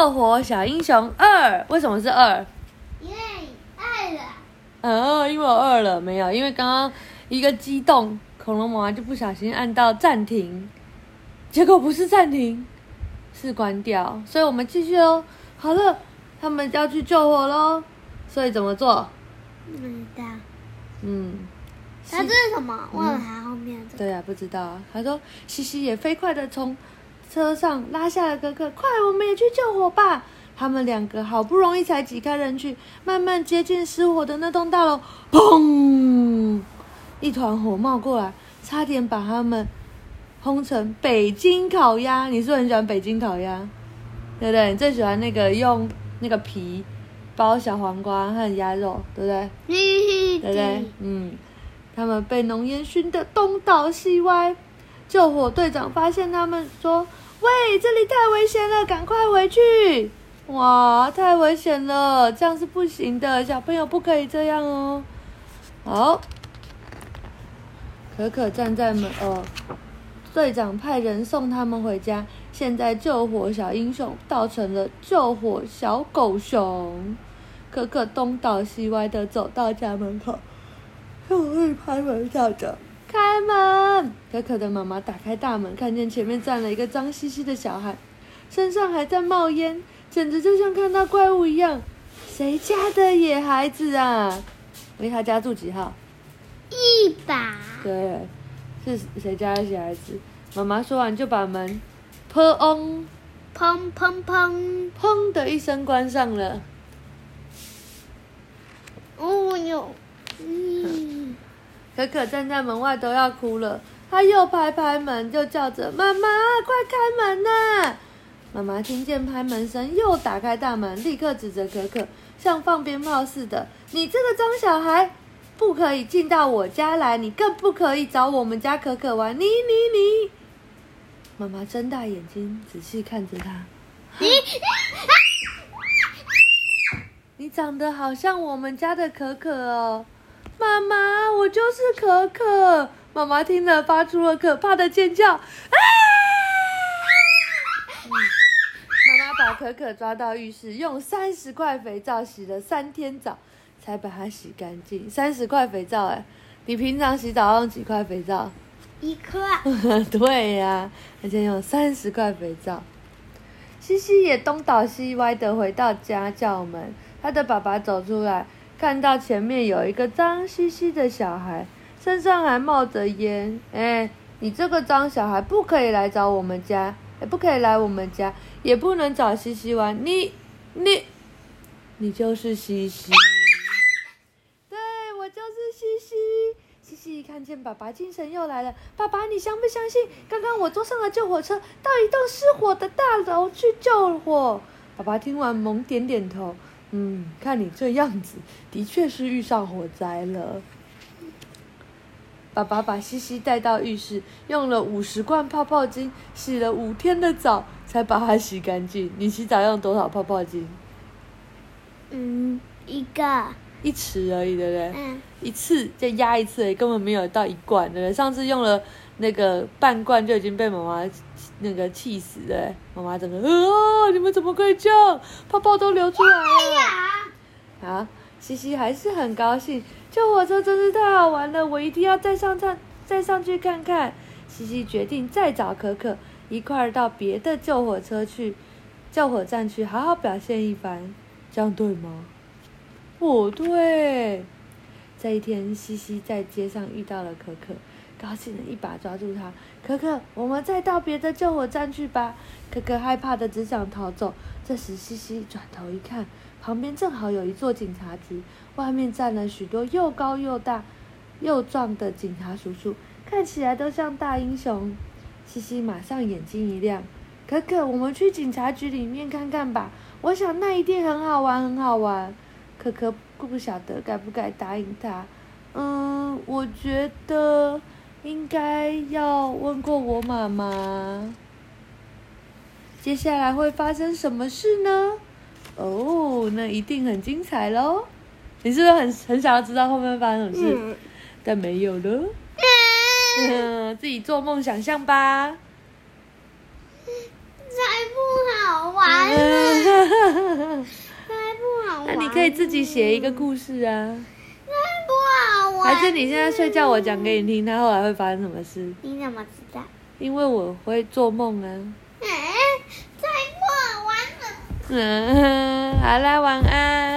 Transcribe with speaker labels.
Speaker 1: 救火小英雄二》，为什么是二？
Speaker 2: 因为爱了。
Speaker 1: 哦，因为我饿了，没有，因为刚刚一个激动，恐龙妈妈就不小心按到暂停，结果不是暂停，是关掉，所以我们继续哦。好了，他们要去救火喽，所以怎么做？
Speaker 2: 不知道。
Speaker 1: 嗯，
Speaker 2: 它这是什么？忘了它后面的。
Speaker 1: 对啊，不知道啊。他说，西西也飞快的从车上拉下了哥哥，快，我们也去救火吧。他们两个好不容易才挤开人群，慢慢接近失火的那栋大楼，砰！一团火冒过来，差点把他们烘成北京烤鸭。你是不是很喜欢北京烤鸭？对不对？你最喜欢那个用那个皮包小黄瓜和鸭肉，对不对？对不对？嗯，他们被浓烟熏得东倒西歪。救火队长发现他们，说：“喂，这里太危险了，赶快回去！”哇，太危险了，这样是不行的，小朋友不可以这样哦。好，可可站在门哦，队长派人送他们回家。现在救火小英雄倒成了救火小狗熊。可可东倒西歪的走到家门口，用力拍门叫着：“开门！”可可的妈妈打开大门，看见前面站了一个脏兮兮的小孩，身上还在冒烟。简直就像看到怪物一样，谁家的野孩子啊？喂，他家住几号？
Speaker 2: 一百。
Speaker 1: 对，是谁家的野孩子？妈妈说完就把门砰砰
Speaker 2: 砰砰砰
Speaker 1: 砰的一声关上了。
Speaker 2: 哦哟，嗯，
Speaker 1: 可可站在门外都要哭了，他又拍拍门，就叫着：“妈妈，快开门呐！”妈妈听见拍门声，又打开大门，立刻指着可可，像放鞭炮似的：“你这个脏小孩，不可以进到我家来！你更不可以找我们家可可玩！你你你！”妈妈睁大眼睛，仔细看着他：“你，你长得好像我们家的可可哦！”妈妈，我就是可可！妈妈听了，发出了可怕的尖叫：“啊！”把可可抓到浴室，用三十块肥皂洗了三天澡，才把它洗干净。三十块肥皂，哎，你平常洗澡用几块肥皂？
Speaker 2: 一块。
Speaker 1: 对呀，而且用三十块肥皂。西西也东倒西歪的回到家叫门，他的爸爸走出来，看到前面有一个脏兮兮的小孩，身上还冒着烟。哎，你这个脏小孩不可以来找我们家，也不可以来我们家。也不能找西西玩，你，你，你就是西西，对我就是西西。西西看见爸爸精神又来了，爸爸，你相不相信？刚刚我坐上了救火车，到一栋失火的大楼去救火。爸爸听完猛点点头，嗯，看你这样子，的确是遇上火灾了。爸爸把西西带到浴室，用了五十罐泡泡巾洗了五天的澡。才把它洗干净。你洗澡用多少泡泡巾？
Speaker 2: 嗯，一个。
Speaker 1: 一匙而已，对不对？
Speaker 2: 嗯。
Speaker 1: 一次再压一次，根本没有到一罐，对不对？上次用了那个半罐就已经被妈妈那个气死了。妈妈整个，啊！你们怎么可以这样？泡泡都流出来了。啊！西西还是很高兴，救火车真是太好玩了，我一定要再上上再上去看看。西西决定再找可可。一块儿到别的救火车去，救火站去好好表现一番，这样对吗？不对。这一天，西西在街上遇到了可可，高兴的一把抓住他。可可，我们再到别的救火站去吧。可可害怕的只想逃走。这时，西西转头一看，旁边正好有一座警察局，外面站了许多又高又大、又壮的警察叔叔，看起来都像大英雄。西西马上眼睛一亮，可可，我们去警察局里面看看吧。我想那一定很好玩，很好玩。可可不晓得该不该答应他。嗯，我觉得应该要问过我妈妈。接下来会发生什么事呢？哦，那一定很精彩喽！你是不是很很想要知道后面发生什么事？但没有了。嗯，自己做梦想象吧。
Speaker 2: 才不好玩呢。
Speaker 1: 可以自己写一个故事啊，
Speaker 2: 那不好玩。
Speaker 1: 还是你现在睡觉，我讲给你听，他后来会发生什么事？
Speaker 2: 你怎么知道？
Speaker 1: 因为我会做梦啊。
Speaker 2: 嗯，太不好玩了。
Speaker 1: 嗯，好啦，晚安。